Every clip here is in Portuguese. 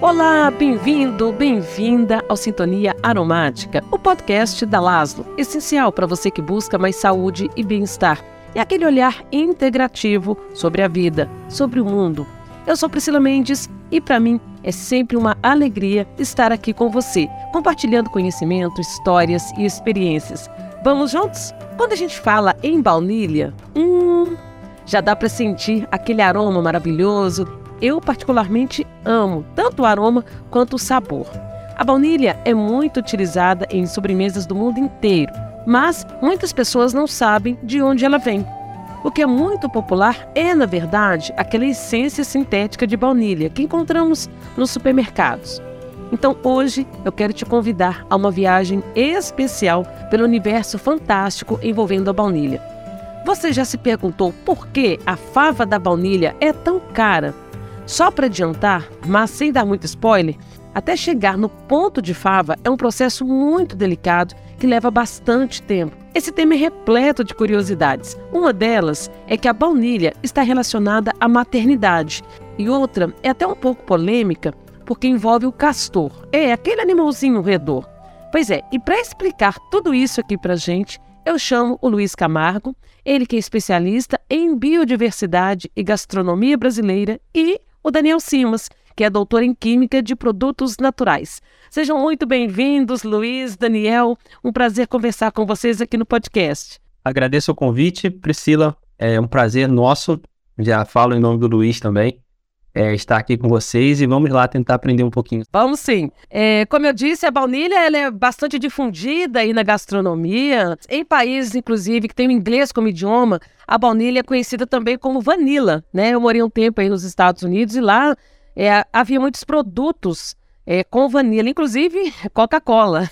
Olá, bem-vindo, bem-vinda ao Sintonia Aromática, o podcast da Laszlo, essencial para você que busca mais saúde e bem-estar. É aquele olhar integrativo sobre a vida, sobre o mundo. Eu sou Priscila Mendes e para mim é sempre uma alegria estar aqui com você, compartilhando conhecimento, histórias e experiências. Vamos juntos? Quando a gente fala em baunilha, hum, já dá para sentir aquele aroma maravilhoso eu particularmente amo tanto o aroma quanto o sabor. A baunilha é muito utilizada em sobremesas do mundo inteiro, mas muitas pessoas não sabem de onde ela vem. O que é muito popular é, na verdade, aquela essência sintética de baunilha que encontramos nos supermercados. Então hoje eu quero te convidar a uma viagem especial pelo universo fantástico envolvendo a baunilha. Você já se perguntou por que a fava da baunilha é tão cara? Só para adiantar, mas sem dar muito spoiler, até chegar no ponto de fava é um processo muito delicado que leva bastante tempo. Esse tema é repleto de curiosidades. Uma delas é que a baunilha está relacionada à maternidade, e outra é até um pouco polêmica porque envolve o castor. É aquele animalzinho redor. Pois é, e para explicar tudo isso aqui para gente, eu chamo o Luiz Camargo, ele que é especialista em biodiversidade e gastronomia brasileira e o Daniel Simas, que é doutor em Química de Produtos Naturais. Sejam muito bem-vindos, Luiz, Daniel. Um prazer conversar com vocês aqui no podcast. Agradeço o convite, Priscila. É um prazer nosso. Já falo em nome do Luiz também é, estar aqui com vocês e vamos lá tentar aprender um pouquinho. Vamos sim. É, como eu disse, a baunilha ela é bastante difundida aí na gastronomia. Em países, inclusive, que tem o inglês como idioma, a baunilha é conhecida também como vanilla, né? Eu morei um tempo aí nos Estados Unidos e lá é, havia muitos produtos é, com vanilla, inclusive Coca-Cola.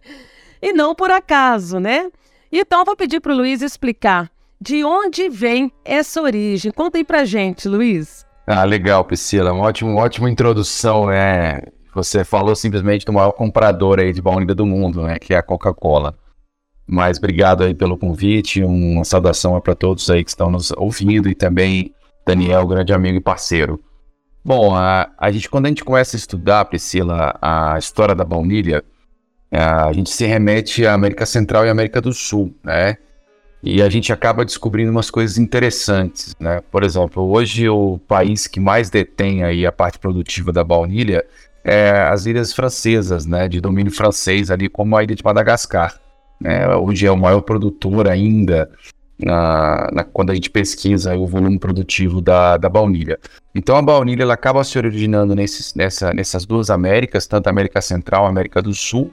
e não por acaso, né? Então, eu vou pedir para o Luiz explicar de onde vem essa origem. Conta aí pra gente, Luiz. Ah, legal, Priscila. Uma ótima, ótima introdução, né? Você falou simplesmente do maior comprador aí de baunilha do mundo, né? Que é a Coca-Cola. Mas obrigado aí pelo convite, uma saudação para todos aí que estão nos ouvindo e também Daniel, grande amigo e parceiro. Bom, a, a gente quando a gente começa a estudar, Priscila, a história da baunilha, a gente se remete à América Central e América do Sul, né? E a gente acaba descobrindo umas coisas interessantes, né? Por exemplo, hoje o país que mais detém aí a parte produtiva da baunilha é as ilhas francesas, né? De domínio francês ali, como a ilha de Madagascar. Né? Hoje é o maior produtor ainda na, na, quando a gente pesquisa o volume produtivo da, da baunilha. Então a baunilha ela acaba se originando nesses, nessa, nessas duas Américas, tanto a América Central, a América do Sul,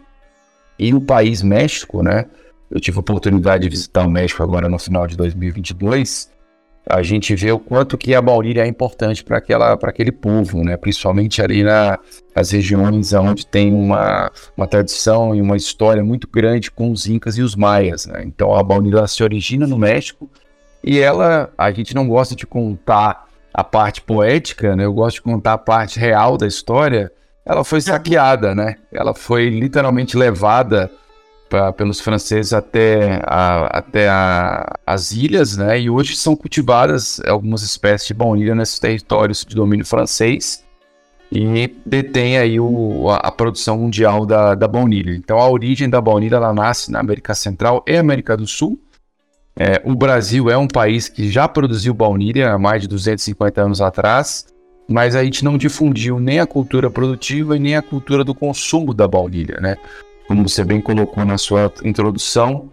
e o país México, né? Eu tive a oportunidade de visitar o México agora no final de 2022. A gente vê o quanto que a baunilha é importante para aquele povo, né? principalmente ali na, nas regiões onde tem uma, uma tradição e uma história muito grande com os incas e os maias. Né? Então a baunilha se origina no México e ela, a gente não gosta de contar a parte poética, né? eu gosto de contar a parte real da história. Ela foi saqueada, né? Ela foi literalmente levada pra, pelos franceses até, a, até a, as ilhas, né? E hoje são cultivadas algumas espécies de baunilha nesses territórios de domínio francês e detém aí o, a, a, produção mundial da, da baunilha. Então a origem da baunilha ela nasce na América Central e América do Sul. É, o Brasil é um país que já produziu baunilha há mais de 250 anos atrás, mas a gente não difundiu nem a cultura produtiva e nem a cultura do consumo da baunilha, né? Como você bem colocou na sua introdução,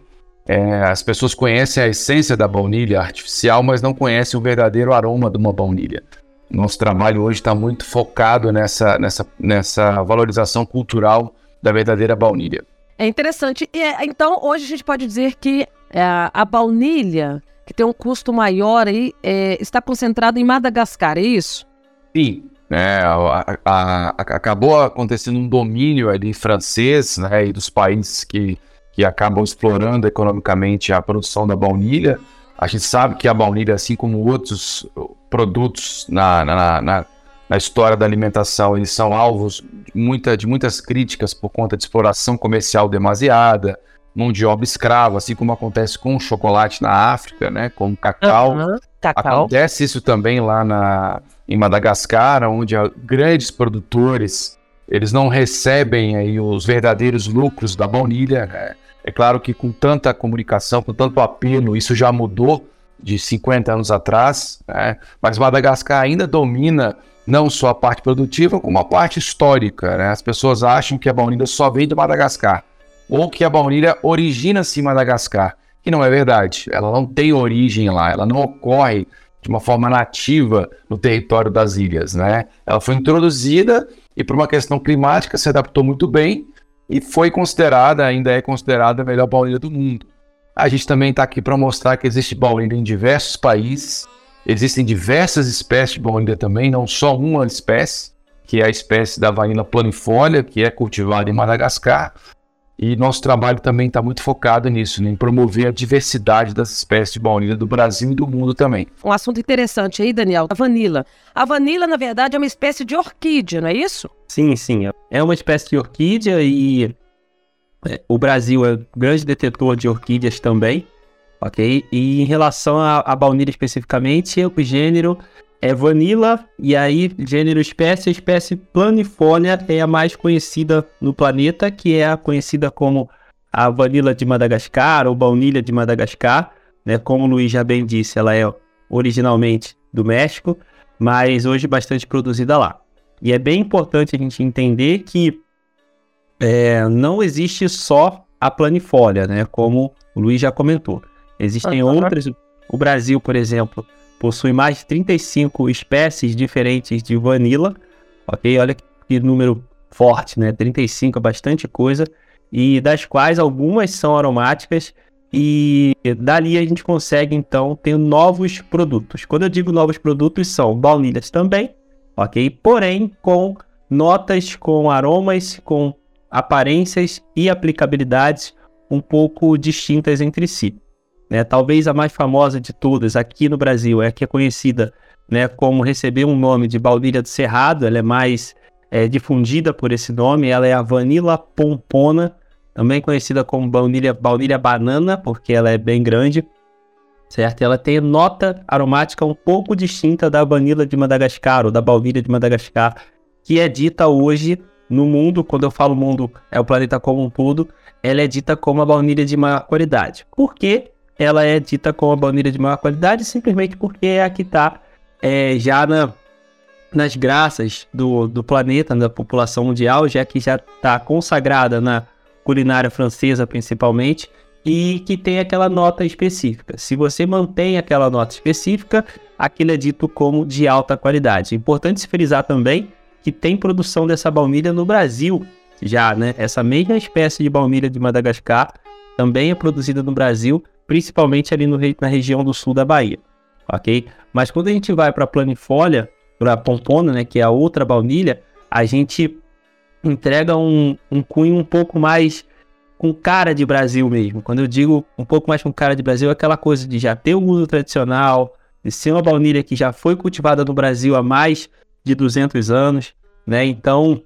é, as pessoas conhecem a essência da baunilha artificial, mas não conhecem o verdadeiro aroma de uma baunilha. Nosso trabalho hoje está muito focado nessa, nessa, nessa valorização cultural da verdadeira baunilha. É interessante. E, é, então, hoje a gente pode dizer que é, a baunilha, que tem um custo maior, aí, é, está concentrada em Madagascar, é isso? Sim, né, a, a, a, acabou acontecendo um domínio ali francês né, e dos países que, que acabam explorando economicamente a produção da baunilha. A gente sabe que a baunilha, assim como outros produtos na, na, na, na história da alimentação, eles são alvos de, muita, de muitas críticas por conta de exploração comercial demasiada, mão de obra escrava, assim como acontece com o chocolate na África, né? Com o cacau. Uhum, cacau. Acontece isso também lá na, em Madagascar, onde grandes produtores eles não recebem aí os verdadeiros lucros da baunilha. Né? É claro que com tanta comunicação, com tanto apelo, isso já mudou de 50 anos atrás, né? mas Madagascar ainda domina não só a parte produtiva, como a parte histórica. Né? As pessoas acham que a baunilha só vem de Madagascar, ou que a baunilha origina-se em Madagascar, que não é verdade. Ela não tem origem lá, ela não ocorre de uma forma nativa no território das ilhas. Né? Ela foi introduzida e, por uma questão climática, se adaptou muito bem e foi considerada, ainda é considerada a melhor baunilha do mundo. A gente também está aqui para mostrar que existe baunilha em diversos países, existem diversas espécies de baunilha também, não só uma espécie, que é a espécie da vanila planifolia, que é cultivada em Madagascar, e nosso trabalho também está muito focado nisso, né, em promover a diversidade das espécies de baunilha do Brasil e do mundo também. Um assunto interessante aí, Daniel, a vanila. A vanila, na verdade, é uma espécie de orquídea, não é isso? Sim, sim. É uma espécie de orquídea e é, o Brasil é grande detetor de orquídeas também, ok? E em relação à baunilha especificamente, o gênero é vanila, e aí gênero espécie, a espécie planifolia é a mais conhecida no planeta, que é a conhecida como a vanila de Madagascar ou baunilha de Madagascar, né? Como o Luiz já bem disse, ela é originalmente do México, mas hoje bastante produzida lá. E é bem importante a gente entender que é, não existe só a planifolia, né? Como o Luiz já comentou. Existem outras. O Brasil, por exemplo, possui mais de 35 espécies diferentes de vanila, ok? Olha que número forte, né? 35 é bastante coisa, e das quais algumas são aromáticas, e dali a gente consegue então ter novos produtos. Quando eu digo novos produtos, são baunilhas também, ok? Porém, com notas, com aromas, com aparências e aplicabilidades um pouco distintas entre si. Né? Talvez a mais famosa de todas aqui no Brasil é a que é conhecida né, como receber um nome de baunilha do Cerrado, ela é mais é, difundida por esse nome, ela é a Vanilla Pompona, também conhecida como baunilha, baunilha banana, porque ela é bem grande, certo? Ela tem nota aromática um pouco distinta da vanila de Madagascar, ou da baunilha de Madagascar, que é dita hoje no mundo, quando eu falo mundo, é o planeta como um todo, ela é dita como a baunilha de maior qualidade. Por quê? Ela é dita como a baunilha de maior qualidade simplesmente porque é a que está é, já na, nas graças do, do planeta, da população mundial, já que já está consagrada na culinária francesa principalmente, e que tem aquela nota específica. Se você mantém aquela nota específica, aquilo é dito como de alta qualidade. Importante se frisar também que tem produção dessa baunilha no Brasil já, né? Essa mesma espécie de baunilha de Madagascar também é produzida no Brasil principalmente ali no, na região do sul da Bahia, ok? Mas quando a gente vai para a planifolia, para a pompona, né, que é a outra baunilha, a gente entrega um, um cunho um pouco mais com cara de Brasil mesmo. Quando eu digo um pouco mais com cara de Brasil, é aquela coisa de já ter o um mundo tradicional, de ser uma baunilha que já foi cultivada no Brasil há mais de 200 anos, né? Então,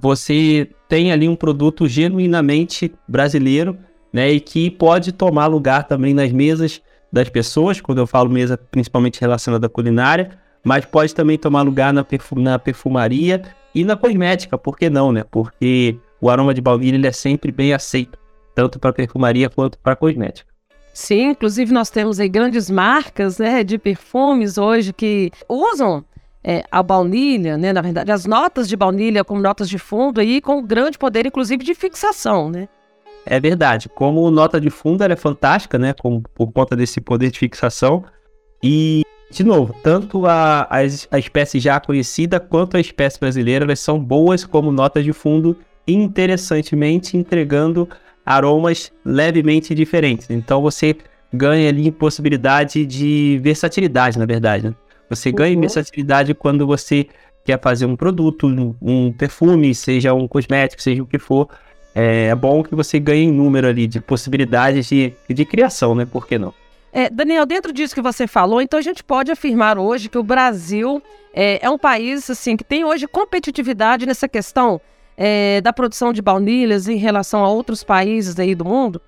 você tem ali um produto genuinamente brasileiro né? E que pode tomar lugar também nas mesas das pessoas, quando eu falo mesa principalmente relacionada à culinária, mas pode também tomar lugar na, perfum na perfumaria e na cosmética, por que não, né? Porque o aroma de baunilha ele é sempre bem aceito, tanto para perfumaria quanto para cosmética. Sim, inclusive nós temos aí grandes marcas né, de perfumes hoje que usam é, a baunilha, né, na verdade, as notas de baunilha como notas de fundo aí com grande poder, inclusive, de fixação, né? É verdade. Como nota de fundo, ela é fantástica, né? Como, por conta desse poder de fixação. E, de novo, tanto a, a, a espécie já conhecida quanto a espécie brasileira, elas são boas como nota de fundo, interessantemente entregando aromas levemente diferentes. Então você ganha ali possibilidade de versatilidade, na verdade. Né? Você uhum. ganha versatilidade quando você quer fazer um produto, um, um perfume, seja um cosmético, seja o que for é, é bom que você ganhe um número ali de possibilidades de, de criação, né? Por que não? É, Daniel, dentro disso que você falou, então a gente pode afirmar hoje que o Brasil é, é um país assim que tem hoje competitividade nessa questão é, da produção de baunilhas em relação a outros países aí do mundo?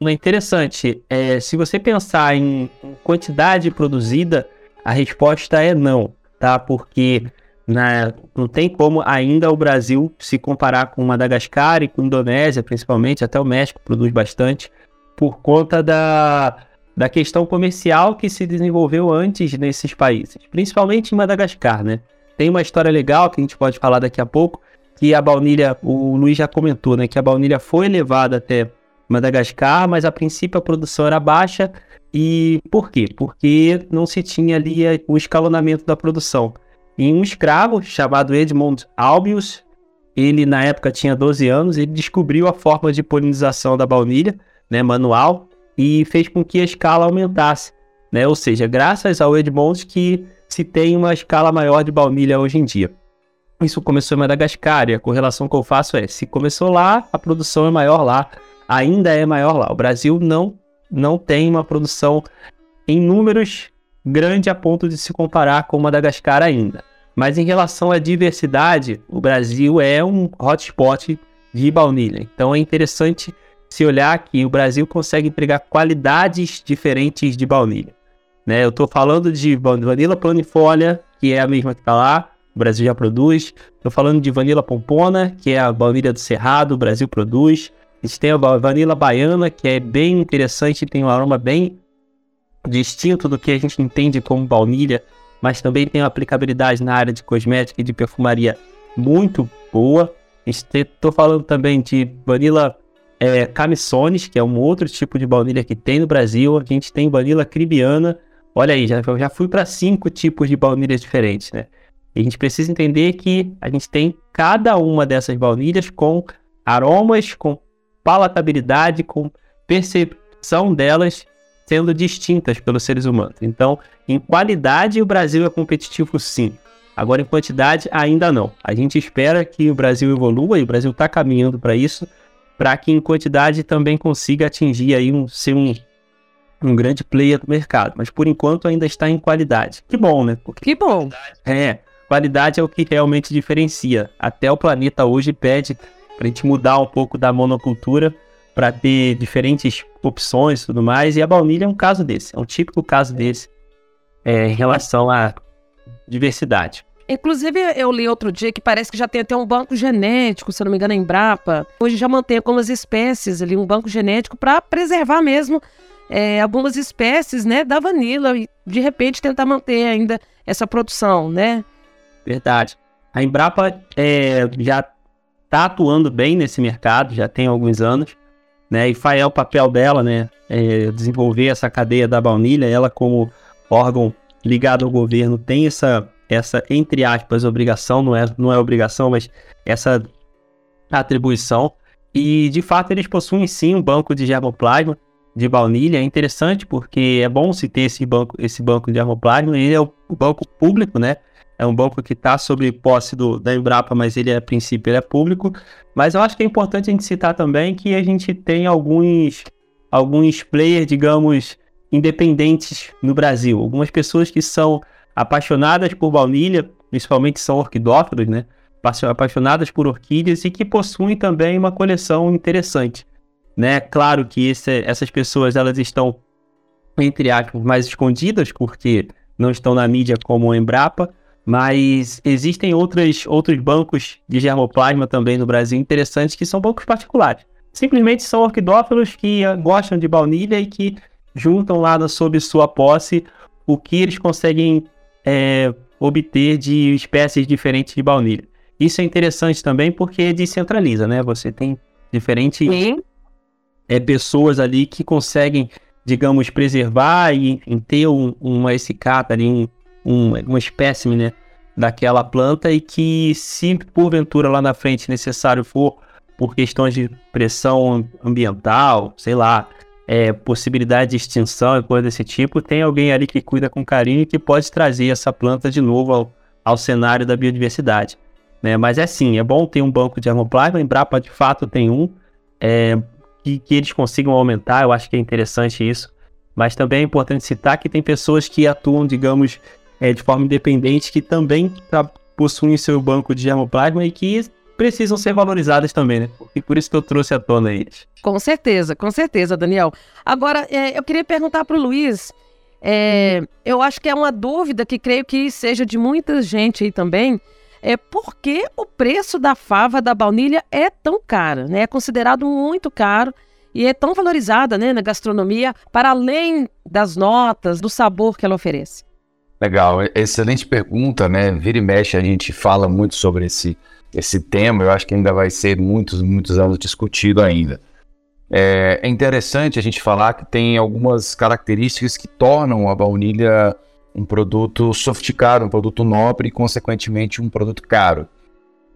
É interessante. É, se você pensar em quantidade produzida, a resposta é não, tá? Porque na, não tem como ainda o Brasil se comparar com Madagascar e com Indonésia, principalmente, até o México produz bastante, por conta da, da questão comercial que se desenvolveu antes nesses países, principalmente em Madagascar, né? Tem uma história legal que a gente pode falar daqui a pouco, que a baunilha, o Luiz já comentou, né, que a baunilha foi levada até Madagascar, mas a princípio a produção era baixa. E por quê? Porque não se tinha ali o escalonamento da produção. E um escravo chamado Edmund Albius, ele na época tinha 12 anos, ele descobriu a forma de polinização da baunilha, né, manual, e fez com que a escala aumentasse, né? Ou seja, graças ao Edmond que se tem uma escala maior de baunilha hoje em dia. Isso começou em Madagascar e a correlação que eu faço é: se começou lá, a produção é maior lá, ainda é maior lá. O Brasil não, não tem uma produção em números grande a ponto de se comparar com Madagascar ainda. Mas em relação à diversidade, o Brasil é um hotspot de baunilha. Então é interessante se olhar que o Brasil consegue entregar qualidades diferentes de baunilha. Né? Eu estou falando de vanila planifolia, que é a mesma que está lá, o Brasil já produz. Estou falando de vanila pompona, que é a baunilha do Cerrado, o Brasil produz. A gente tem a vanila baiana, que é bem interessante, tem um aroma bem distinto do que a gente entende como baunilha, mas também tem uma aplicabilidade na área de cosmética e de perfumaria muito boa. Estou falando também de vanila é, que é um outro tipo de baunilha que tem no Brasil. A gente tem vanila cribiana. Olha aí, já, já fui para cinco tipos de baunilhas diferentes, né? E a gente precisa entender que a gente tem cada uma dessas baunilhas com aromas, com palatabilidade, com percepção delas sendo distintas pelos seres humanos. Então, em qualidade, o Brasil é competitivo sim. Agora, em quantidade, ainda não. A gente espera que o Brasil evolua e o Brasil está caminhando para isso, para que em quantidade também consiga atingir aí um, ser um, um grande player do mercado. Mas por enquanto ainda está em qualidade. Que bom, né? Porque que bom. É, qualidade é o que realmente diferencia. Até o planeta hoje pede para a gente mudar um pouco da monocultura para ter diferentes opções e tudo mais. E a baunilha é um caso desse, é um típico caso desse é, em relação à diversidade. Inclusive, eu li outro dia que parece que já tem até um banco genético, se eu não me engano, a Embrapa. Hoje já mantém algumas espécies ali, um banco genético para preservar mesmo é, algumas espécies né, da vanila e, de repente, tentar manter ainda essa produção, né? Verdade. A Embrapa é, já está atuando bem nesse mercado, já tem alguns anos né? E faz é o papel dela, né? É desenvolver essa cadeia da baunilha. Ela, como órgão ligado ao governo, tem essa, essa entre aspas, obrigação, não é, não é obrigação, mas essa atribuição. E, de fato, eles possuem sim um banco de germoplasma de baunilha. É interessante porque é bom se ter esse banco, esse banco de germoplasma. Ele é o banco público, né? É um banco que está sob posse do, da Embrapa, mas ele, a princípio, ele é público. Mas eu acho que é importante a gente citar também que a gente tem alguns, alguns players, digamos, independentes no Brasil. Algumas pessoas que são apaixonadas por baunilha, principalmente são orquidófilos, né? Apaixonadas por orquídeas e que possuem também uma coleção interessante, né? Claro que esse, essas pessoas elas estão entre aspas mais escondidas porque não estão na mídia como a Embrapa, mas existem outras, outros bancos de germoplasma também no Brasil interessantes que são bancos particulares. Simplesmente são orquidófilos que gostam de baunilha e que juntam lá sob sua posse o que eles conseguem é, obter de espécies diferentes de baunilha. Isso é interessante também porque descentraliza, né? Você tem diferentes é, pessoas ali que conseguem, digamos, preservar e, e ter um, uma escicata ali, um, um, um espécime né, daquela planta e que se porventura lá na frente necessário for por questões de pressão ambiental, sei lá, é, possibilidade de extinção e coisa desse tipo, tem alguém ali que cuida com carinho e que pode trazer essa planta de novo ao, ao cenário da biodiversidade. Né? Mas é sim, é bom ter um banco de armoplasma, a Embrapa de fato tem um, é, que, que eles consigam aumentar, eu acho que é interessante isso. Mas também é importante citar que tem pessoas que atuam, digamos, é, de forma independente que também tá, possuem seu banco de germoplasma e que precisam ser valorizadas também, né? E por isso que eu trouxe à tona eles. Com certeza, com certeza, Daniel. Agora, é, eu queria perguntar para o Luiz. É, eu acho que é uma dúvida que creio que seja de muita gente aí também. É por que o preço da fava da baunilha é tão cara, né? É considerado muito caro e é tão valorizada né, na gastronomia, para além das notas, do sabor que ela oferece. Legal, excelente pergunta, né? Vira e mexe, a gente fala muito sobre esse, esse tema, eu acho que ainda vai ser muitos, muitos anos discutido ainda. É, é interessante a gente falar que tem algumas características que tornam a baunilha um produto sofisticado, um produto nobre e, consequentemente, um produto caro.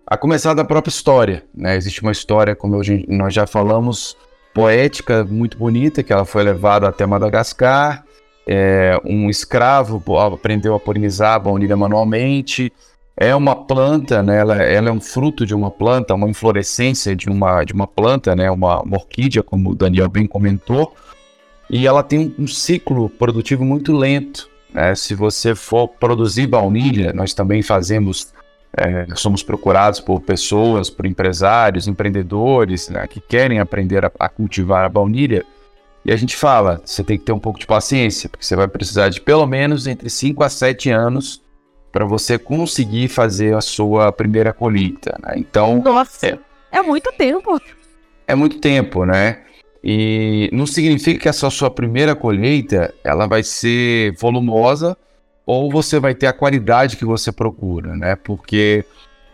A começar da própria história, né? Existe uma história, como nós já falamos, poética muito bonita, que ela foi levada até Madagascar. É, um escravo aprendeu a polinizar a baunilha manualmente, é uma planta, né? Ela, ela, é um fruto de uma planta, uma inflorescência de uma, de uma planta, né? Uma, uma orquídea, como o Daniel bem comentou. E ela tem um, ciclo produtivo muito lento. Né? Se você for produzir baunilha, nós também fazemos, é, somos procurados por pessoas, por empresários, empreendedores né? que querem aprender a, a cultivar a baunilha. E a gente fala, você tem que ter um pouco de paciência, porque você vai precisar de pelo menos entre 5 a 7 anos para você conseguir fazer a sua primeira colheita. Né? Então, nossa, é, é muito tempo. É muito tempo, né? E não significa que essa sua primeira colheita ela vai ser volumosa ou você vai ter a qualidade que você procura, né? Porque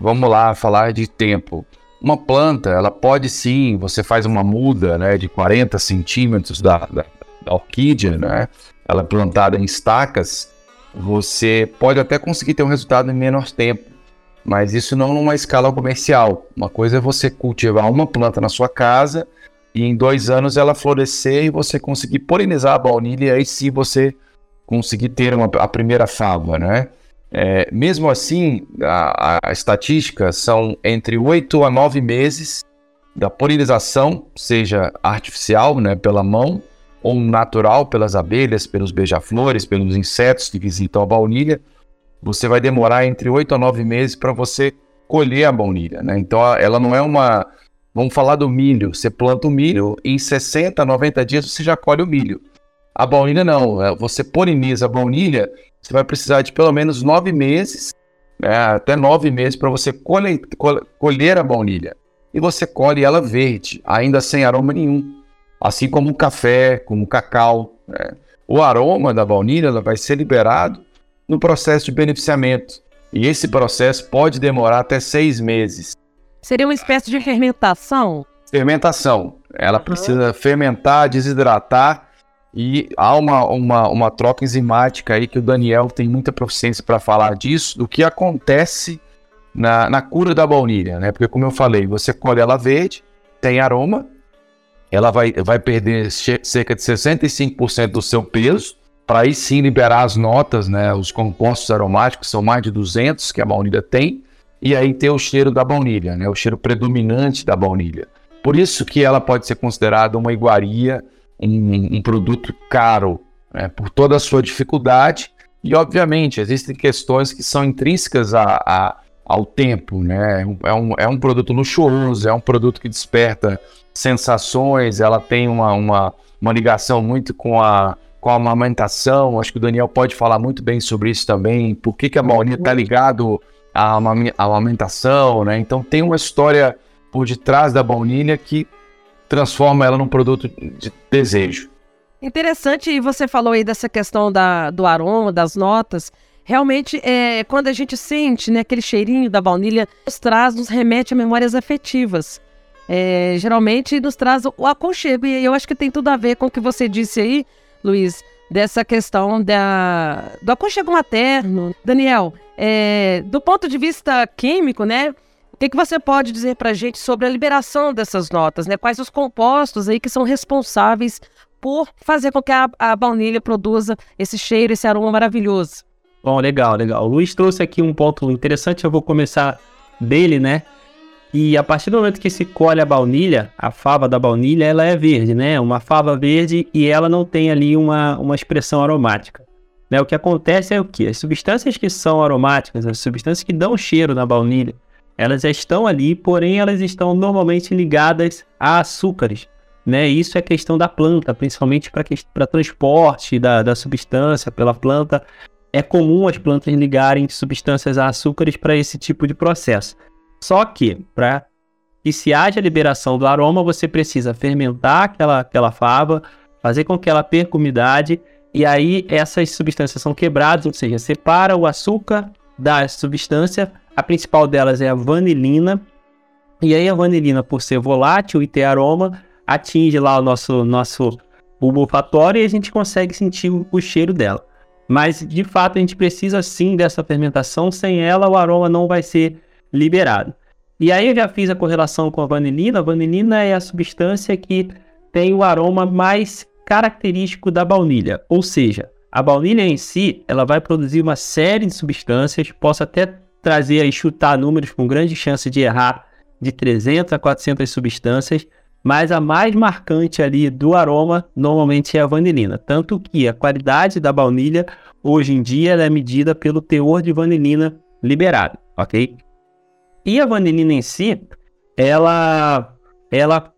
vamos lá falar de tempo. Uma planta, ela pode sim, você faz uma muda, né, de 40 centímetros da, da, da orquídea, né? Ela é plantada em estacas você pode até conseguir ter um resultado em menor tempo, mas isso não numa escala comercial. Uma coisa é você cultivar uma planta na sua casa e em dois anos ela florescer e você conseguir polinizar a baunilha e aí sim você conseguir ter uma, a primeira fava, né? É, mesmo assim, a, a, estatística são entre 8 a 9 meses da polinização, seja artificial, né, pela mão, ou natural pelas abelhas, pelos beija-flores, pelos insetos que visitam a baunilha, você vai demorar entre 8 a 9 meses para você colher a baunilha, né? Então ela não é uma. Vamos falar do milho. Você planta o milho em 60, 90 dias você já colhe o milho. A baunilha não. É, você poliniza a baunilha, você vai precisar de pelo menos 9 meses, né? até 9 meses para você colher, colher a baunilha. E você colhe ela verde, ainda sem aroma nenhum assim como o café, como o cacau. Né? O aroma da baunilha vai ser liberado no processo de beneficiamento. E esse processo pode demorar até seis meses. Seria uma espécie de fermentação? Fermentação. Ela precisa fermentar, desidratar e há uma, uma, uma troca enzimática aí que o Daniel tem muita proficiência para falar disso, do que acontece na, na cura da baunilha, né? Porque como eu falei, você colhe ela verde, tem aroma, ela vai, vai perder cerca de 65% do seu peso, para aí sim liberar as notas, né, os compostos aromáticos, são mais de 200 que a baunilha tem, e aí ter o cheiro da baunilha, né, o cheiro predominante da baunilha. Por isso que ela pode ser considerada uma iguaria, um, um produto caro, né, por toda a sua dificuldade, e obviamente existem questões que são intrínsecas a, a ao tempo, né? É um, é um produto luxuoso, é um produto que desperta sensações, ela tem uma, uma, uma ligação muito com a, com a amamentação. Acho que o Daniel pode falar muito bem sobre isso também. Por que, que a baunilha está ligado à amamentação, né? Então tem uma história por detrás da baunilha que transforma ela num produto de desejo. Interessante, e você falou aí dessa questão da, do aroma, das notas. Realmente, é, quando a gente sente né, aquele cheirinho da baunilha, nos traz, nos remete a memórias afetivas é, geralmente nos traz o aconchego. E eu acho que tem tudo a ver com o que você disse aí, Luiz, dessa questão da, do aconchego materno. Daniel, é, do ponto de vista químico, né? Que, que você pode dizer para a gente sobre a liberação dessas notas, né? Quais os compostos aí que são responsáveis por fazer com que a, a baunilha produza esse cheiro, esse aroma maravilhoso? Bom, legal, legal. O Luiz trouxe aqui um ponto interessante, eu vou começar dele, né? E a partir do momento que se colhe a baunilha, a fava da baunilha, ela é verde, né? Uma fava verde e ela não tem ali uma, uma expressão aromática. Né? O que acontece é o que? As substâncias que são aromáticas, as substâncias que dão cheiro na baunilha, Elas já estão ali, porém elas estão normalmente ligadas a açúcares. Né? Isso é questão da planta, principalmente para transporte da, da substância pela planta. É comum as plantas ligarem substâncias a açúcares para esse tipo de processo. Só que, para que se haja liberação do aroma, você precisa fermentar aquela, aquela fava, fazer com que ela perca umidade, e aí essas substâncias são quebradas, ou seja, separa o açúcar da substância. A principal delas é a vanilina. E aí a vanilina, por ser volátil e ter aroma, atinge lá o nosso, nosso bulbo olfatório e a gente consegue sentir o, o cheiro dela. Mas de fato a gente precisa sim dessa fermentação, sem ela o aroma não vai ser liberado. E aí eu já fiz a correlação com a vanilina. A vanilina é a substância que tem o aroma mais característico da baunilha, ou seja, a baunilha em si, ela vai produzir uma série de substâncias, posso até trazer e chutar números com grande chance de errar, de 300 a 400 substâncias, mas a mais marcante ali do aroma normalmente é a vanilina. Tanto que a qualidade da baunilha hoje em dia é medida pelo teor de vanilina liberado, ok? E a vanilina em si, ela, ela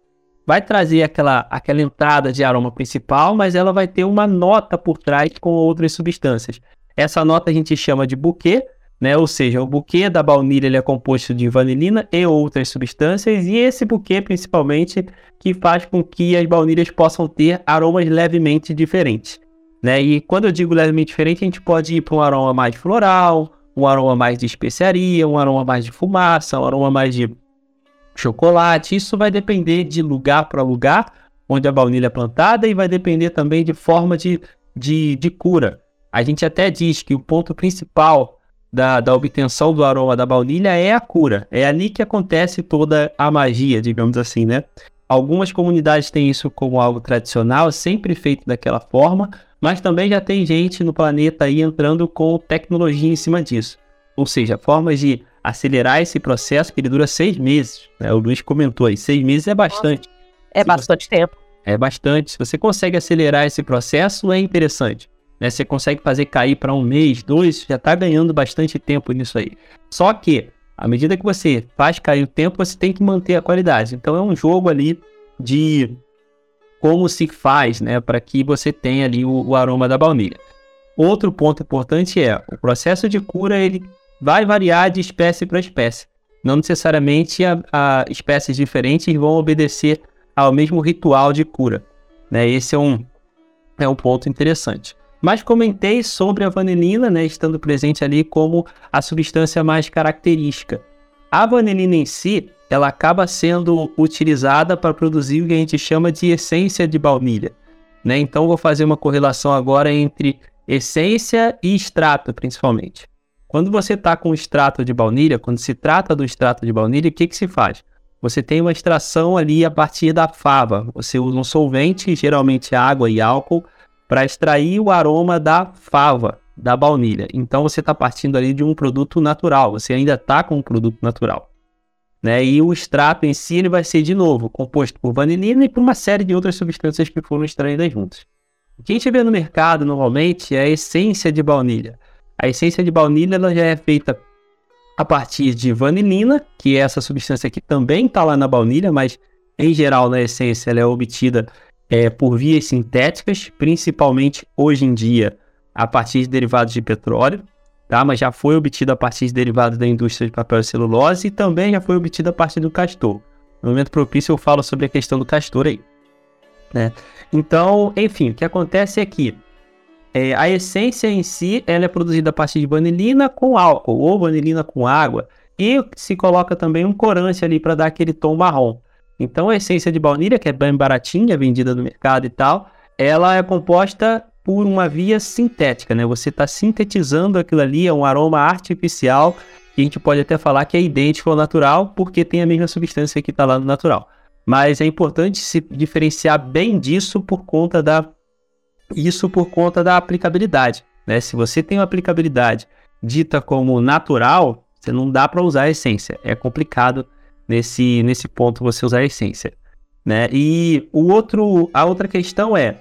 vai trazer aquela, aquela entrada de aroma principal, mas ela vai ter uma nota por trás com outras substâncias. Essa nota a gente chama de buquê, né? Ou seja, o buquê da baunilha ele é composto de vanilina e outras substâncias, e esse buquê principalmente que faz com que as baunilhas possam ter aromas levemente diferentes. Né? E quando eu digo levemente diferente, a gente pode ir para um aroma mais floral, um aroma mais de especiaria, um aroma mais de fumaça, um aroma mais de chocolate. Isso vai depender de lugar para lugar onde a baunilha é plantada e vai depender também de forma de, de, de cura. A gente até diz que o ponto principal da, da obtenção do aroma da baunilha é a cura. É ali que acontece toda a magia, digamos assim, né? Algumas comunidades têm isso como algo tradicional, sempre feito daquela forma, mas também já tem gente no planeta aí entrando com tecnologia em cima disso. Ou seja, formas de acelerar esse processo que ele dura seis meses. Né? O Luiz comentou aí, seis meses é bastante. É bastante você... tempo. É bastante. Se você consegue acelerar esse processo, é interessante. Né? Você consegue fazer cair para um mês, dois, já está ganhando bastante tempo nisso aí. Só que, à medida que você faz cair o tempo, você tem que manter a qualidade. Então é um jogo ali de como se faz, né, para que você tenha ali o, o, aroma da baunilha. Outro ponto importante é o processo de cura ele vai variar de espécie para espécie. Não necessariamente a, a espécies diferentes vão obedecer ao mesmo ritual de cura. Né? Esse é um, é um ponto interessante. Mas comentei sobre a vanilina, né, estando presente ali como a substância mais característica. A vanilina em si, ela acaba sendo utilizada para produzir o que a gente chama de essência de baunilha. Né? Então, vou fazer uma correlação agora entre essência e extrato, principalmente. Quando você está com extrato de baunilha, quando se trata do extrato de baunilha, o que, que se faz? Você tem uma extração ali a partir da fava. Você usa um solvente, geralmente água e álcool, para extrair o aroma da fava, da baunilha. Então você está partindo ali de um produto natural, você ainda está com um produto natural. Né? E o extrato em si ele vai ser, de novo, composto por vanilina e por uma série de outras substâncias que foram extraídas juntas. O que a gente vê no mercado normalmente é a essência de baunilha. A essência de baunilha ela já é feita a partir de vanilina, que é essa substância que também está lá na baunilha, mas em geral na essência ela é obtida é, por vias sintéticas, principalmente hoje em dia a partir de derivados de petróleo, tá? mas já foi obtido a partir de derivados da indústria de papel e celulose e também já foi obtido a partir do castor. No momento propício eu falo sobre a questão do castor aí. Né? Então, enfim, o que acontece é que é, a essência em si ela é produzida a partir de vanilina com álcool ou vanilina com água e se coloca também um corante ali para dar aquele tom marrom. Então a essência de baunilha, que é bem baratinha, vendida no mercado e tal, ela é composta por uma via sintética, né? Você está sintetizando aquilo ali, é um aroma artificial, que a gente pode até falar que é idêntico ao natural, porque tem a mesma substância que está lá no natural. Mas é importante se diferenciar bem disso por conta da isso por conta da aplicabilidade, né? Se você tem uma aplicabilidade dita como natural, você não dá para usar a essência. É complicado nesse, nesse ponto você usar a essência. Né? E o outro, a outra questão é,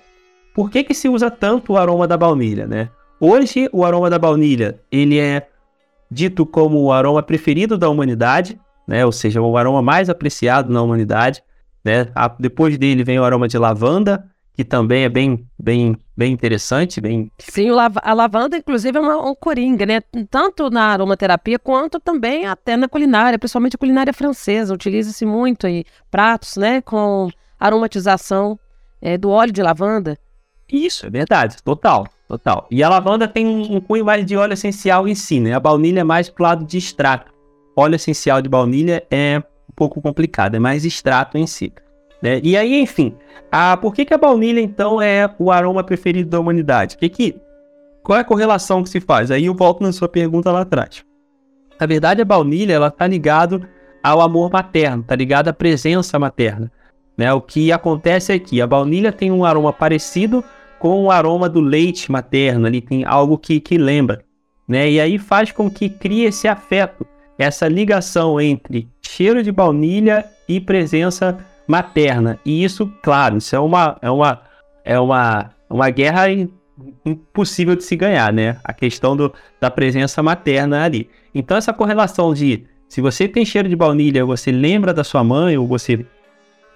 por que, que se usa tanto o aroma da baunilha? Né? Hoje, o aroma da baunilha ele é dito como o aroma preferido da humanidade, né? Ou seja, o aroma mais apreciado na humanidade, né? A, depois dele vem o aroma de lavanda, que também é bem, bem, bem interessante, bem. Sim, a lavanda, inclusive, é uma, um coringa, né? Tanto na aromaterapia quanto também até na culinária, principalmente a culinária francesa. Utiliza-se muito aí pratos, né? Com aromatização é, do óleo de lavanda. Isso, é verdade, total, total. E a lavanda tem um, um cunho mais de óleo essencial em si, né? A baunilha é mais pro lado de extrato. Óleo essencial de baunilha é um pouco complicado, é mais extrato em si. Né? E aí, enfim, a, por que, que a baunilha, então, é o aroma preferido da humanidade? Que que, qual é a correlação que se faz? Aí eu volto na sua pergunta lá atrás. Na verdade, a baunilha, ela tá ligado ao amor materno, tá ligado à presença materna. Né? O que acontece é que a baunilha tem um aroma parecido com o aroma do leite materno, ali tem algo que, que lembra. Né? E aí faz com que crie esse afeto, essa ligação entre cheiro de baunilha e presença materna. E isso, claro, isso é uma, é uma, é uma, uma guerra impossível de se ganhar, né? A questão do, da presença materna ali. Então, essa correlação de se você tem cheiro de baunilha, você lembra da sua mãe, ou você,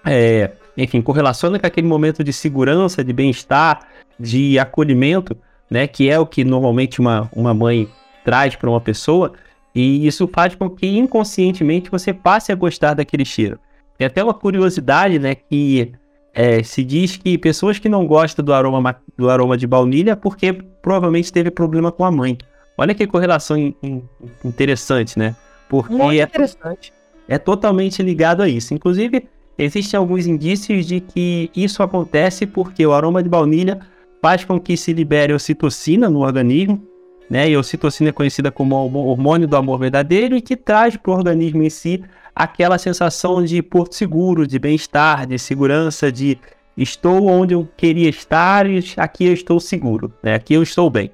é, enfim, correlaciona com aquele momento de segurança, de bem-estar, de acolhimento, né? Que é o que normalmente uma, uma mãe traz para uma pessoa. E isso faz com que inconscientemente você passe a gostar daquele cheiro. Tem até uma curiosidade, né, que é, se diz que pessoas que não gostam do aroma, do aroma de baunilha é porque provavelmente teve problema com a mãe. Olha que correlação in, in, interessante, né? Porque Muito é interessante. É totalmente ligado a isso. Inclusive, existem alguns indícios de que isso acontece porque o aroma de baunilha faz com que se libere ocitocina no organismo, né? E a ocitocina é conhecida como o hormônio do amor verdadeiro e que traz para o organismo em si aquela sensação de porto seguro, de bem-estar, de segurança, de estou onde eu queria estar e aqui eu estou seguro, né? aqui eu estou bem.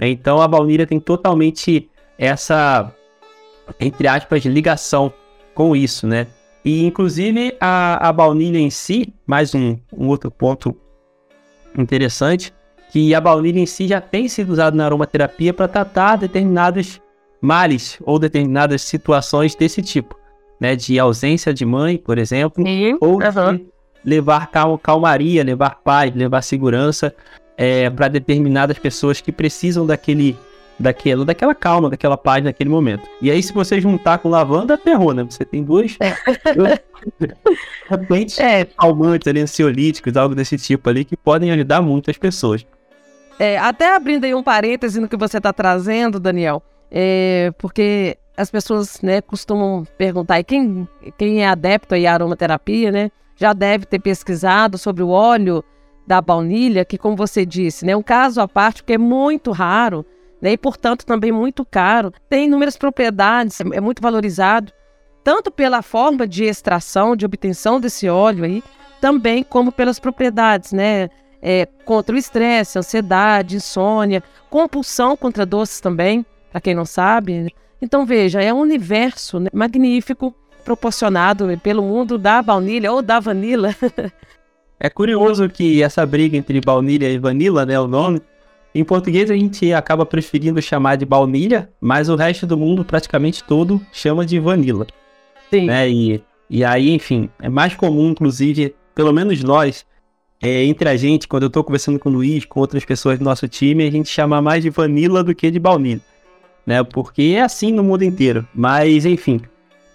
Então a baunilha tem totalmente essa, entre aspas, ligação com isso, né? E inclusive a, a baunilha em si, mais um, um outro ponto interessante, que a baunilha em si já tem sido usada na aromaterapia para tratar determinados males ou determinadas situações desse tipo né, de ausência de mãe, por exemplo, Sim, ou uhum. de levar cal calmaria, levar paz, levar segurança é, para determinadas pessoas que precisam daquele, daquela, daquela calma, daquela paz naquele momento. E aí, se você juntar com lavanda, ferrou, né? Você tem duas, repente, é. calmantes ali, ansiolíticos, algo desse tipo ali, que podem ajudar muito as pessoas. É, até abrindo aí um parêntese no que você está trazendo, Daniel, é, porque as pessoas né, costumam perguntar, e quem, quem é adepto à aromaterapia, né, já deve ter pesquisado sobre o óleo da baunilha, que como você disse, né, é um caso à parte, porque é muito raro, né, e portanto também muito caro, tem inúmeras propriedades, é muito valorizado, tanto pela forma de extração, de obtenção desse óleo aí, também como pelas propriedades, né, é, contra o estresse, ansiedade, insônia, compulsão contra doces também, para quem não sabe, né? Então veja, é um universo né, magnífico proporcionado pelo mundo da baunilha ou da vanila. é curioso que essa briga entre baunilha e vanila, né, o nome, em português a gente acaba preferindo chamar de baunilha, mas o resto do mundo praticamente todo chama de vanila. Sim. Né? E, e aí, enfim, é mais comum, inclusive, pelo menos nós, é, entre a gente, quando eu estou conversando com o Luiz, com outras pessoas do nosso time, a gente chama mais de vanila do que de baunilha né? Porque é assim no mundo inteiro. Mas, enfim,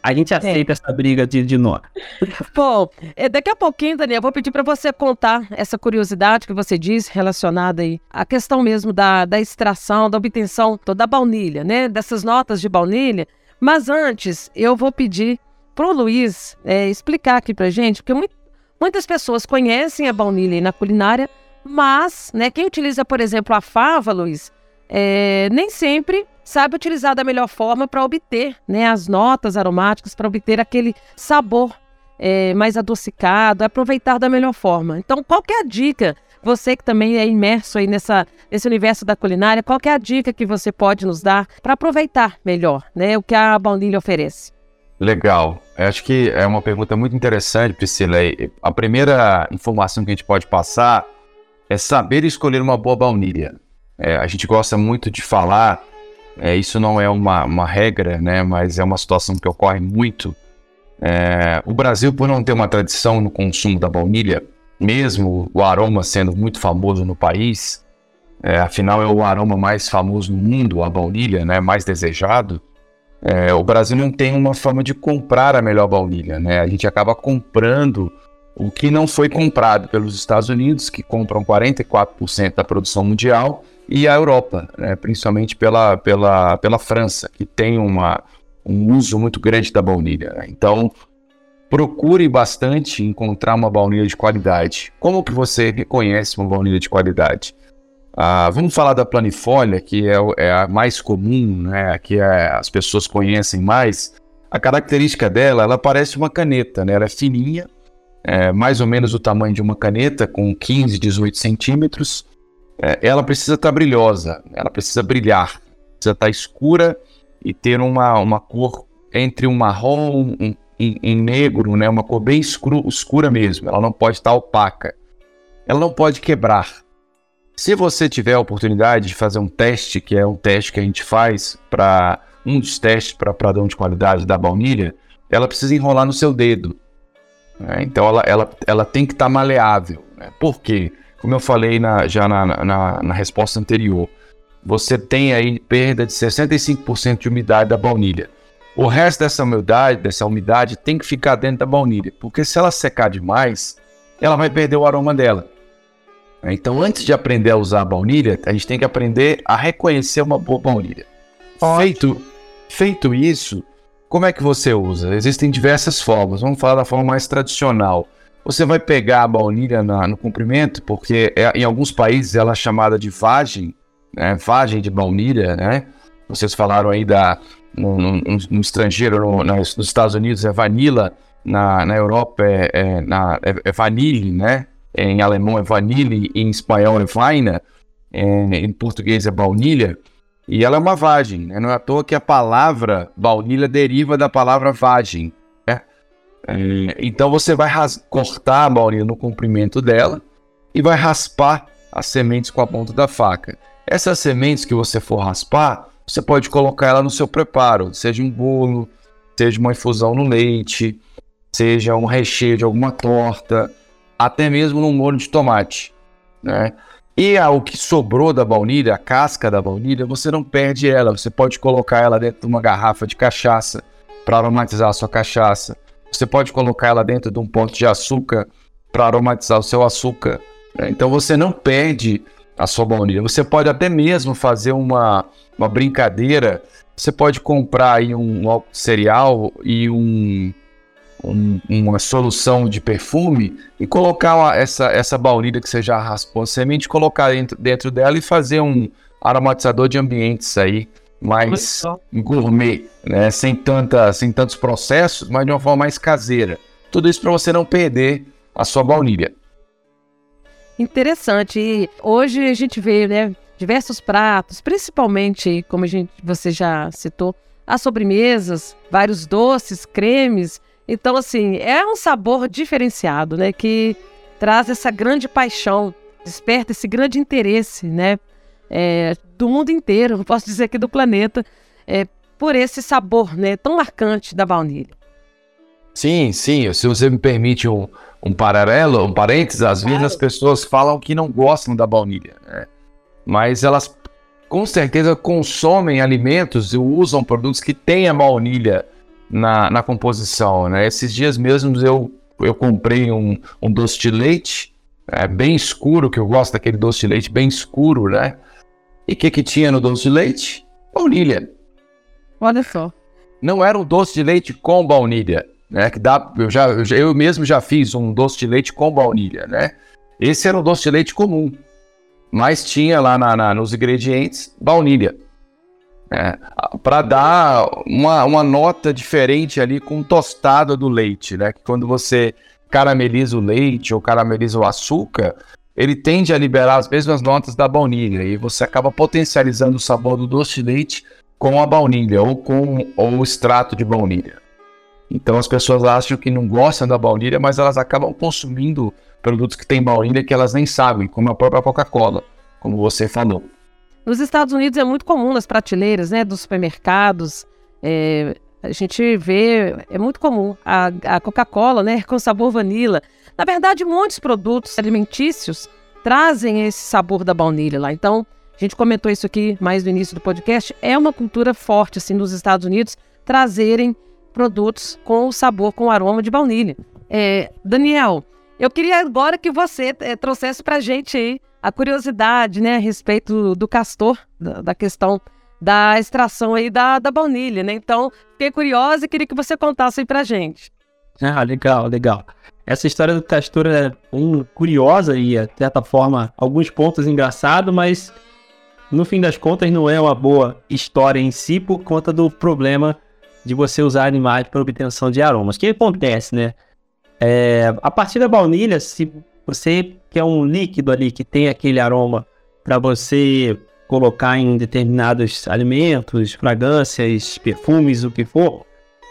a gente é. aceita é. essa briga de, de nó. Bom, é, daqui a pouquinho, Daniel, eu vou pedir para você contar essa curiosidade que você disse relacionada aí à questão mesmo da, da extração, da obtenção da baunilha, né? Dessas notas de baunilha. Mas antes, eu vou pedir para o Luiz é, explicar aqui para gente, porque muito, muitas pessoas conhecem a baunilha na culinária, mas, né, quem utiliza, por exemplo, a fava, Luiz, é, nem sempre sabe utilizar da melhor forma para obter né, as notas aromáticas, para obter aquele sabor é, mais adocicado, aproveitar da melhor forma. Então, qual é a dica? Você que também é imerso aí nessa, nesse universo da culinária, qual é a dica que você pode nos dar para aproveitar melhor né, o que a baunilha oferece? Legal. Eu acho que é uma pergunta muito interessante, Priscila. A primeira informação que a gente pode passar é saber escolher uma boa baunilha. É, a gente gosta muito de falar É, isso não é uma, uma regra, né, mas é uma situação que ocorre muito. É, o Brasil, por não ter uma tradição no consumo da baunilha, mesmo o aroma sendo muito famoso no país, é, afinal é o aroma mais famoso no mundo, a baunilha, né, mais desejado. É, o Brasil não tem uma forma de comprar a melhor baunilha, né? A gente acaba comprando o que não foi comprado pelos Estados Unidos, que compram 44% da produção mundial, e a Europa, né? principalmente pela, pela, pela França, que tem uma, um uso muito grande da baunilha. Né? Então, procure bastante encontrar uma baunilha de qualidade. Como que você reconhece uma baunilha de qualidade? Ah, vamos falar da planifolha, que é, é, a mais comum, né, que é, as pessoas conhecem mais. A característica dela, ela parece uma caneta, né? ela é fininha, é mais ou menos o tamanho de uma caneta, com 15, 18 centímetros. É, ela precisa estar tá brilhosa, ela precisa brilhar, precisa estar tá escura e ter uma, uma cor entre um marrom e um, um, negro, né? uma cor bem escuro, escura mesmo, ela não pode estar tá opaca. Ela não pode quebrar, se você tiver a oportunidade de fazer um teste, que é um teste que a gente faz para um dos testes para padrão de qualidade da baunilha, ela precisa enrolar no seu dedo. Né? Então ela, ela, ela tem que estar tá maleável. Né? Por quê? Como eu falei na, já na, na, na resposta anterior, você tem aí perda de 65% de umidade da baunilha. O resto dessa umidade, dessa umidade tem que ficar dentro da baunilha, porque se ela secar demais, ela vai perder o aroma dela. Então, antes de aprender a usar a baunilha, a gente tem que aprender a reconhecer uma boa baunilha. Feito, feito isso, como é que você usa? Existem diversas formas. Vamos falar da forma mais tradicional. Você vai pegar a baunilha na, no comprimento, porque é, em alguns países ela é chamada de vagem, né? vagem de baunilha, né? Vocês falaram aí da, no, no, no estrangeiro, no, nos Estados Unidos é vanilla, na, na Europa é, é, na, é, é vanille, né? Em alemão é vanille, em espanhol é vaina, em português é baunilha, e ela é uma vagem, né? não é à toa que a palavra baunilha deriva da palavra vagem. Né? É, então você vai cortar a baunilha no comprimento dela e vai raspar as sementes com a ponta da faca. Essas sementes que você for raspar, você pode colocar ela no seu preparo, seja um bolo, seja uma infusão no leite, seja um recheio de alguma torta, até mesmo no molho de tomate, né? E o que sobrou da baunilha, a casca da baunilha, você não perde ela. Você pode colocar ela dentro de uma garrafa de cachaça para aromatizar a sua cachaça. Você pode colocar ela dentro de um ponto de açúcar para aromatizar o seu açúcar. Né? Então você não perde a sua baunilha. Você pode até mesmo fazer uma, uma brincadeira. Você pode comprar aí um cereal e um um, uma solução de perfume e colocar uma, essa, essa baunilha que você já raspou a semente, colocar dentro, dentro dela e fazer um aromatizador de ambientes aí mais gourmet, né? Sem, tanta, sem tantos processos, mas de uma forma mais caseira. Tudo isso para você não perder a sua baunilha. Interessante. E hoje a gente vê, né, diversos pratos, principalmente, como a gente, você já citou, as sobremesas, vários doces, cremes então, assim, é um sabor diferenciado, né? Que traz essa grande paixão, desperta esse grande interesse, né? É, do mundo inteiro, posso dizer aqui do planeta, é, por esse sabor, né? Tão marcante da baunilha. Sim, sim. Se você me permite um, um paralelo, um parênteses, às vezes as pessoas falam que não gostam da baunilha, né? Mas elas com certeza consomem alimentos e usam produtos que têm a baunilha na, na composição, né? Esses dias mesmos eu, eu comprei um, um doce de leite é, bem escuro, que eu gosto daquele doce de leite bem escuro, né? E o que, que tinha no doce de leite? Baunilha. Olha só. Não era um doce de leite com baunilha, né? Que dá, eu, já, eu, já, eu mesmo já fiz um doce de leite com baunilha, né? Esse era um doce de leite comum, mas tinha lá na, na nos ingredientes baunilha. É, para dar uma, uma nota diferente ali com tostada do leite, né? Que quando você carameliza o leite ou carameliza o açúcar, ele tende a liberar as mesmas notas da baunilha e você acaba potencializando o sabor do doce de leite com a baunilha ou com ou o extrato de baunilha. Então as pessoas acham que não gostam da baunilha, mas elas acabam consumindo produtos que têm baunilha que elas nem sabem, como a própria Coca-Cola, como você falou. Nos Estados Unidos é muito comum nas prateleiras, né, dos supermercados. É, a gente vê, é muito comum a, a Coca-Cola, né, com sabor vanila. Na verdade, muitos produtos alimentícios trazem esse sabor da baunilha lá. Então, a gente comentou isso aqui mais no início do podcast. É uma cultura forte, assim, nos Estados Unidos, trazerem produtos com o sabor, com o aroma de baunilha. É, Daniel, eu queria agora que você é, trouxesse para gente aí a curiosidade, né, a respeito do castor, da, da questão da extração aí da, da baunilha, né? Então, fiquei curiosa e queria que você contasse aí pra gente. Ah, legal, legal. Essa história do castor é bem curiosa e, de certa forma, alguns pontos engraçados, mas no fim das contas não é uma boa história em si por conta do problema de você usar animais para obtenção de aromas. O que acontece, né? É, a partir da baunilha, se você quer um líquido ali que tem aquele aroma para você colocar em determinados alimentos, fragrâncias, perfumes, o que for,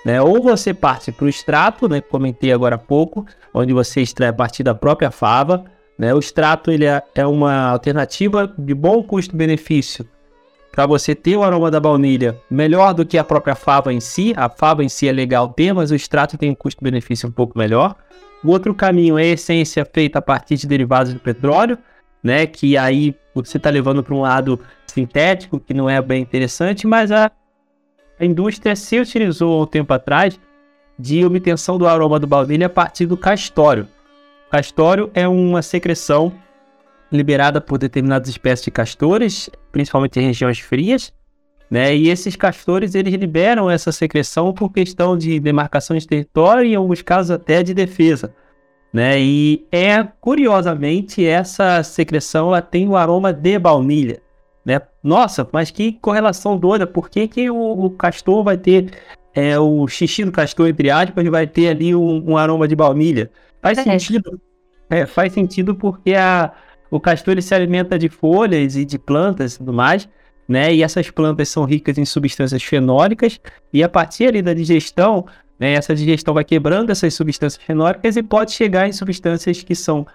né? Ou você parte para o extrato, né? Comentei agora há pouco, onde você extrai a partir da própria fava, né? O extrato ele é, é uma alternativa de bom custo-benefício para você ter o aroma da baunilha melhor do que a própria fava em si. A fava em si é legal ter, mas o extrato tem um custo-benefício um pouco melhor. O outro caminho é a essência feita a partir de derivados do petróleo, né? Que aí você está levando para um lado sintético, que não é bem interessante, mas a, a indústria se utilizou há um tempo atrás de obtenção do aroma do baunilha a partir do castório. O castório é uma secreção liberada por determinadas espécies de castores, principalmente em regiões frias, né? E esses castores eles liberam essa secreção por questão de demarcação de território e em alguns casos até de defesa, né? E é curiosamente essa secreção ela tem o aroma de baunilha, né? Nossa, mas que correlação doida! Por que, que o, o castor vai ter é, o xixi do castor entre aspas vai ter ali um, um aroma de baunilha? Faz é. sentido. É, faz sentido porque a o castor ele se alimenta de folhas e de plantas e tudo mais, né? E essas plantas são ricas em substâncias fenólicas e a partir ali da digestão, né, essa digestão vai quebrando essas substâncias fenólicas e pode chegar em substâncias que são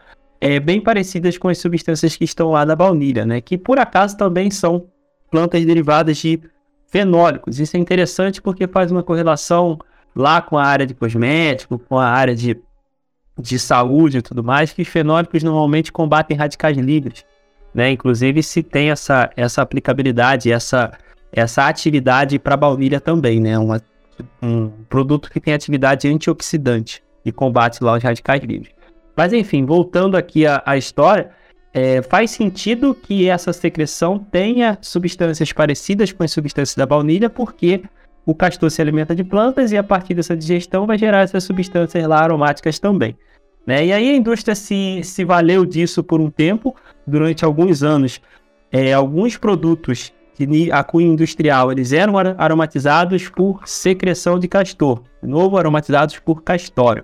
é, bem parecidas com as substâncias que estão lá na baunilha, né? Que por acaso também são plantas derivadas de fenólicos. Isso é interessante porque faz uma correlação lá com a área de cosmético, com a área de de saúde e tudo mais, que os fenólicos normalmente combatem radicais livres. Né? Inclusive, se tem essa, essa aplicabilidade, essa, essa atividade para baunilha também, né? Uma, um produto que tem atividade antioxidante e combate lá os radicais livres. Mas enfim, voltando aqui à, à história, é, faz sentido que essa secreção tenha substâncias parecidas com as substâncias da baunilha, porque o castor se alimenta de plantas e a partir dessa digestão vai gerar essas substâncias lá aromáticas também. Né? E aí a indústria se, se valeu disso por um tempo, durante alguns anos. É, alguns produtos de, a industrial eles eram aromatizados por secreção de castor, de novo aromatizados por castório.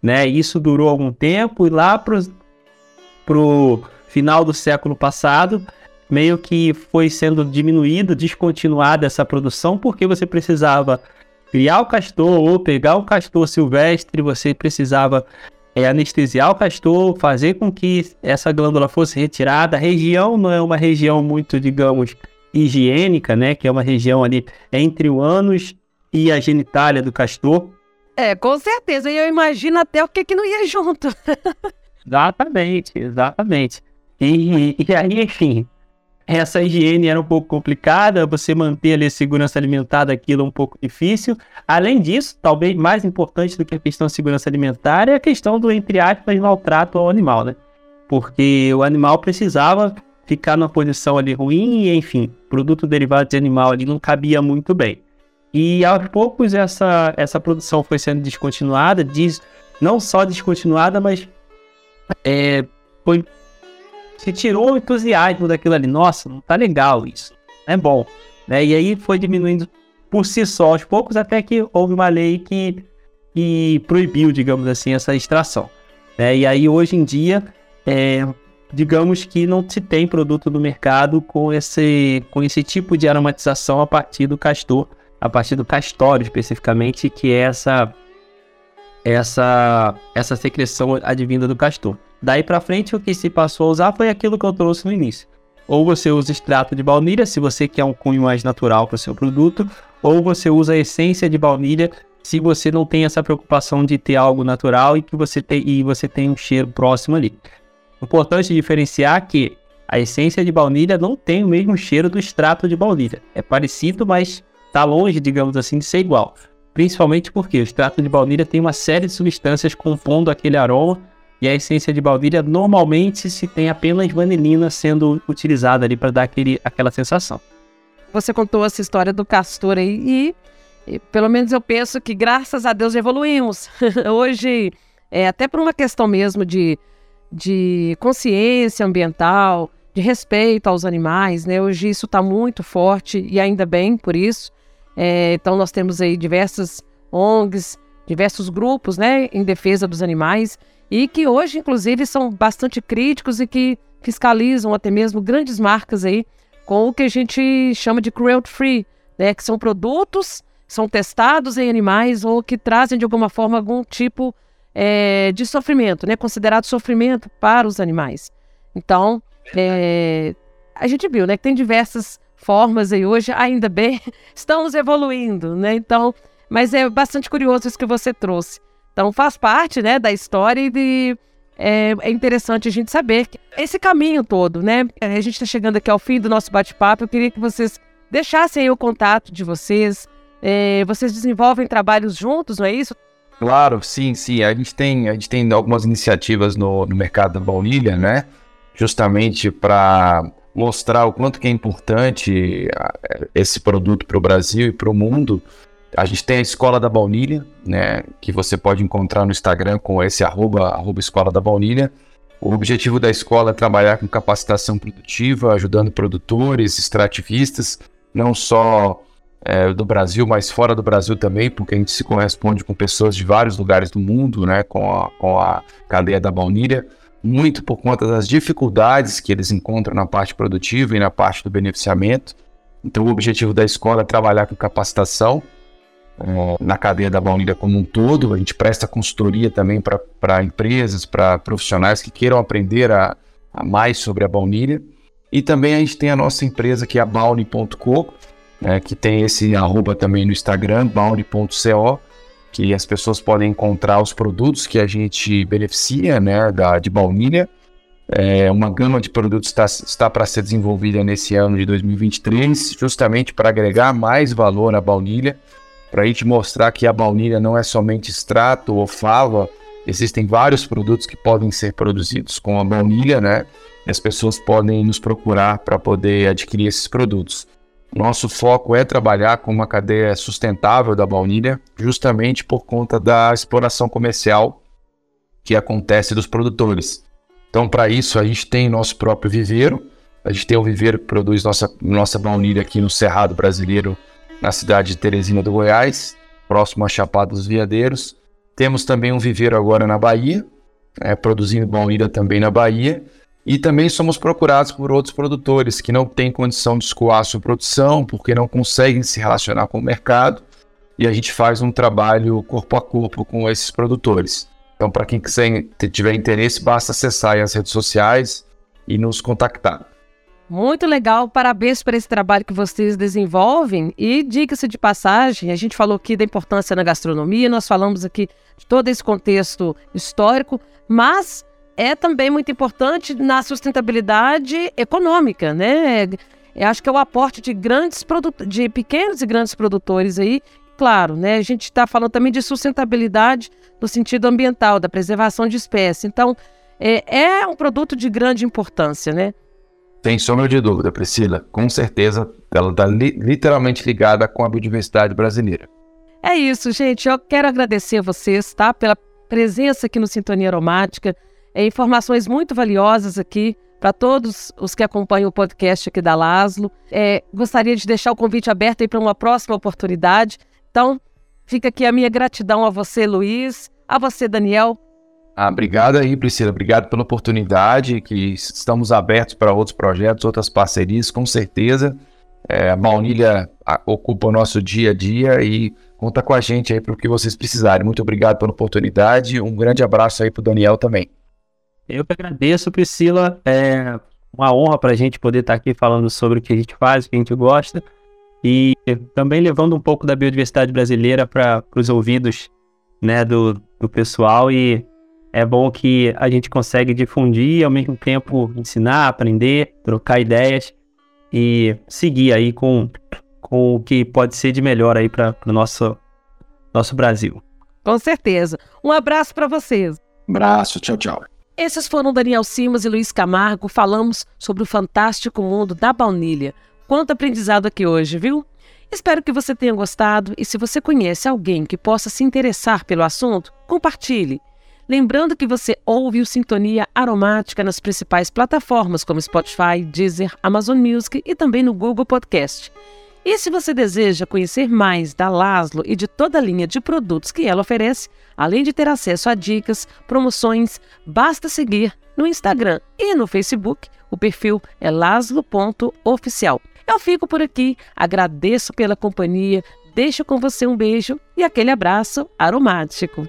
Né? Isso durou algum tempo e lá para o final do século passado meio que foi sendo diminuído, descontinuada essa produção, porque você precisava criar o castor ou pegar o castor silvestre, você precisava é, anestesiar o castor, fazer com que essa glândula fosse retirada. A região não é uma região muito, digamos, higiênica, né? Que é uma região ali entre o ânus e a genitália do castor. É, com certeza. E eu imagino até o que, que não ia junto. exatamente, exatamente. E, e aí, enfim, essa higiene era um pouco complicada, você manter ali a segurança alimentar daquilo é um pouco difícil. Além disso, talvez mais importante do que a questão da segurança alimentar é a questão do, entre aspas, maltrato ao animal, né? Porque o animal precisava ficar numa posição ali ruim e, enfim, produto derivado de animal ali não cabia muito bem. E aos poucos essa, essa produção foi sendo descontinuada, diz, não só descontinuada, mas é, foi se tirou o entusiasmo daquilo ali. Nossa, não tá legal isso. É bom. Né? E aí foi diminuindo por si só aos poucos, até que houve uma lei que, que proibiu, digamos assim, essa extração. Né? E aí hoje em dia, é, digamos que não se tem produto no mercado com esse, com esse tipo de aromatização a partir do castor, a partir do castório especificamente, que é essa, essa, essa secreção advinda do castor. Daí para frente, o que se passou a usar foi aquilo que eu trouxe no início. ou você usa extrato de baunilha, se você quer um cunho mais natural para o seu produto, ou você usa a essência de baunilha, se você não tem essa preocupação de ter algo natural e que você tem, e você tem um cheiro próximo ali. Importante diferenciar que a essência de baunilha não tem o mesmo cheiro do extrato de baunilha. É parecido, mas está longe, digamos assim, de ser igual. Principalmente porque o extrato de baunilha tem uma série de substâncias compondo aquele aroma e a essência de baunilha normalmente se tem apenas vanilina sendo utilizada ali para dar aquele, aquela sensação. Você contou essa história do castor aí e, e pelo menos eu penso que graças a Deus evoluímos. Hoje, é, até por uma questão mesmo de, de consciência ambiental, de respeito aos animais, né? Hoje isso está muito forte e ainda bem por isso. É, então nós temos aí diversas ONGs, diversos grupos, né, em defesa dos animais e que hoje, inclusive, são bastante críticos e que fiscalizam até mesmo grandes marcas aí com o que a gente chama de cruelty free, né, que são produtos são testados em animais ou que trazem de alguma forma algum tipo é, de sofrimento, né, considerado sofrimento para os animais. Então, é, a gente viu, né, que tem diversas formas aí hoje, ainda bem, estamos evoluindo, né? Então, mas é bastante curioso isso que você trouxe. Então faz parte, né, da história e de, é, é, interessante a gente saber esse caminho todo, né? A gente está chegando aqui ao fim do nosso bate-papo. Eu queria que vocês deixassem aí o contato de vocês. É, vocês desenvolvem trabalhos juntos, não é isso? Claro, sim, sim. A gente tem, a gente tem algumas iniciativas no, no mercado da baunilha, né? Justamente para mostrar o quanto que é importante esse produto para o Brasil e para o mundo. A gente tem a Escola da Baunilha, né, que você pode encontrar no Instagram com esse arroba, arroba Escola da Baunilha. O objetivo da escola é trabalhar com capacitação produtiva, ajudando produtores, extrativistas, não só é, do Brasil, mas fora do Brasil também, porque a gente se corresponde com pessoas de vários lugares do mundo, né, com a, com a cadeia da baunilha, muito por conta das dificuldades que eles encontram na parte produtiva e na parte do beneficiamento. Então, o objetivo da escola é trabalhar com capacitação na cadeia da baunilha como um todo. A gente presta consultoria também para empresas, para profissionais que queiram aprender a, a, mais sobre a baunilha. E também a gente tem a nossa empresa que é a Bauni.co, né, que tem esse arroba também no Instagram, bauni.co, que as pessoas podem encontrar os produtos que a gente beneficia né, da, de baunilha. É, uma gama de produtos está, está para ser desenvolvida nesse ano de 2023, justamente para agregar mais valor à baunilha para a gente mostrar que a baunilha não é somente extrato ou fava, existem vários produtos que podem ser produzidos com a baunilha, né? E as pessoas podem nos procurar para poder adquirir esses produtos. Nosso foco é trabalhar com uma cadeia sustentável da baunilha, justamente por conta da exploração comercial que acontece dos produtores. Então, para isso, a gente tem nosso próprio viveiro. A gente tem um viveiro que produz nossa, nossa baunilha aqui no Cerrado Brasileiro, na cidade de Teresina do Goiás, próximo a Chapada dos Veadeiros. Temos também um viveiro agora na Bahia, é, produzindo baunilha também na Bahia. E também somos procurados por outros produtores que não têm condição de escoar a sua produção, porque não conseguem se relacionar com o mercado. E a gente faz um trabalho corpo a corpo com esses produtores. Então, para quem quiser, tiver interesse, basta acessar as redes sociais e nos contactar. Muito legal, parabéns por esse trabalho que vocês desenvolvem. E diga-se de passagem, a gente falou aqui da importância na gastronomia, nós falamos aqui de todo esse contexto histórico, mas é também muito importante na sustentabilidade econômica, né? Eu acho que é o aporte de grandes de pequenos e grandes produtores aí. Claro, né? A gente está falando também de sustentabilidade no sentido ambiental, da preservação de espécies. Então, é, é um produto de grande importância, né? Sem sombra de dúvida, Priscila. Com certeza, ela está li literalmente ligada com a biodiversidade brasileira. É isso, gente. Eu quero agradecer a vocês, tá? Pela presença aqui no Sintonia Aromática. É, informações muito valiosas aqui para todos os que acompanham o podcast aqui da Laslo. É, gostaria de deixar o convite aberto aí para uma próxima oportunidade. Então, fica aqui a minha gratidão a você, Luiz, a você, Daniel, ah, obrigado aí, Priscila. Obrigado pela oportunidade. Que estamos abertos para outros projetos, outras parcerias, com certeza. É, a baunilha ocupa o nosso dia a dia e conta com a gente aí para o que vocês precisarem. Muito obrigado pela oportunidade. Um grande abraço aí para o Daniel também. Eu que agradeço, Priscila. É, uma honra para a gente poder estar tá aqui falando sobre o que a gente faz, o que a gente gosta e também levando um pouco da biodiversidade brasileira para os ouvidos né, do, do pessoal e é bom que a gente consegue difundir e ao mesmo tempo ensinar, aprender, trocar ideias e seguir aí com, com o que pode ser de melhor aí para o nosso, nosso Brasil. Com certeza. Um abraço para vocês. Um abraço, tchau, tchau. Esses foram Daniel Simas e Luiz Camargo. Falamos sobre o fantástico mundo da baunilha. Quanto aprendizado aqui hoje, viu? Espero que você tenha gostado e se você conhece alguém que possa se interessar pelo assunto, compartilhe. Lembrando que você ouve o Sintonia Aromática nas principais plataformas como Spotify, Deezer, Amazon Music e também no Google Podcast. E se você deseja conhecer mais da Laszlo e de toda a linha de produtos que ela oferece, além de ter acesso a dicas, promoções, basta seguir no Instagram e no Facebook. O perfil é laslo.oficial. Eu fico por aqui, agradeço pela companhia, deixo com você um beijo e aquele abraço aromático.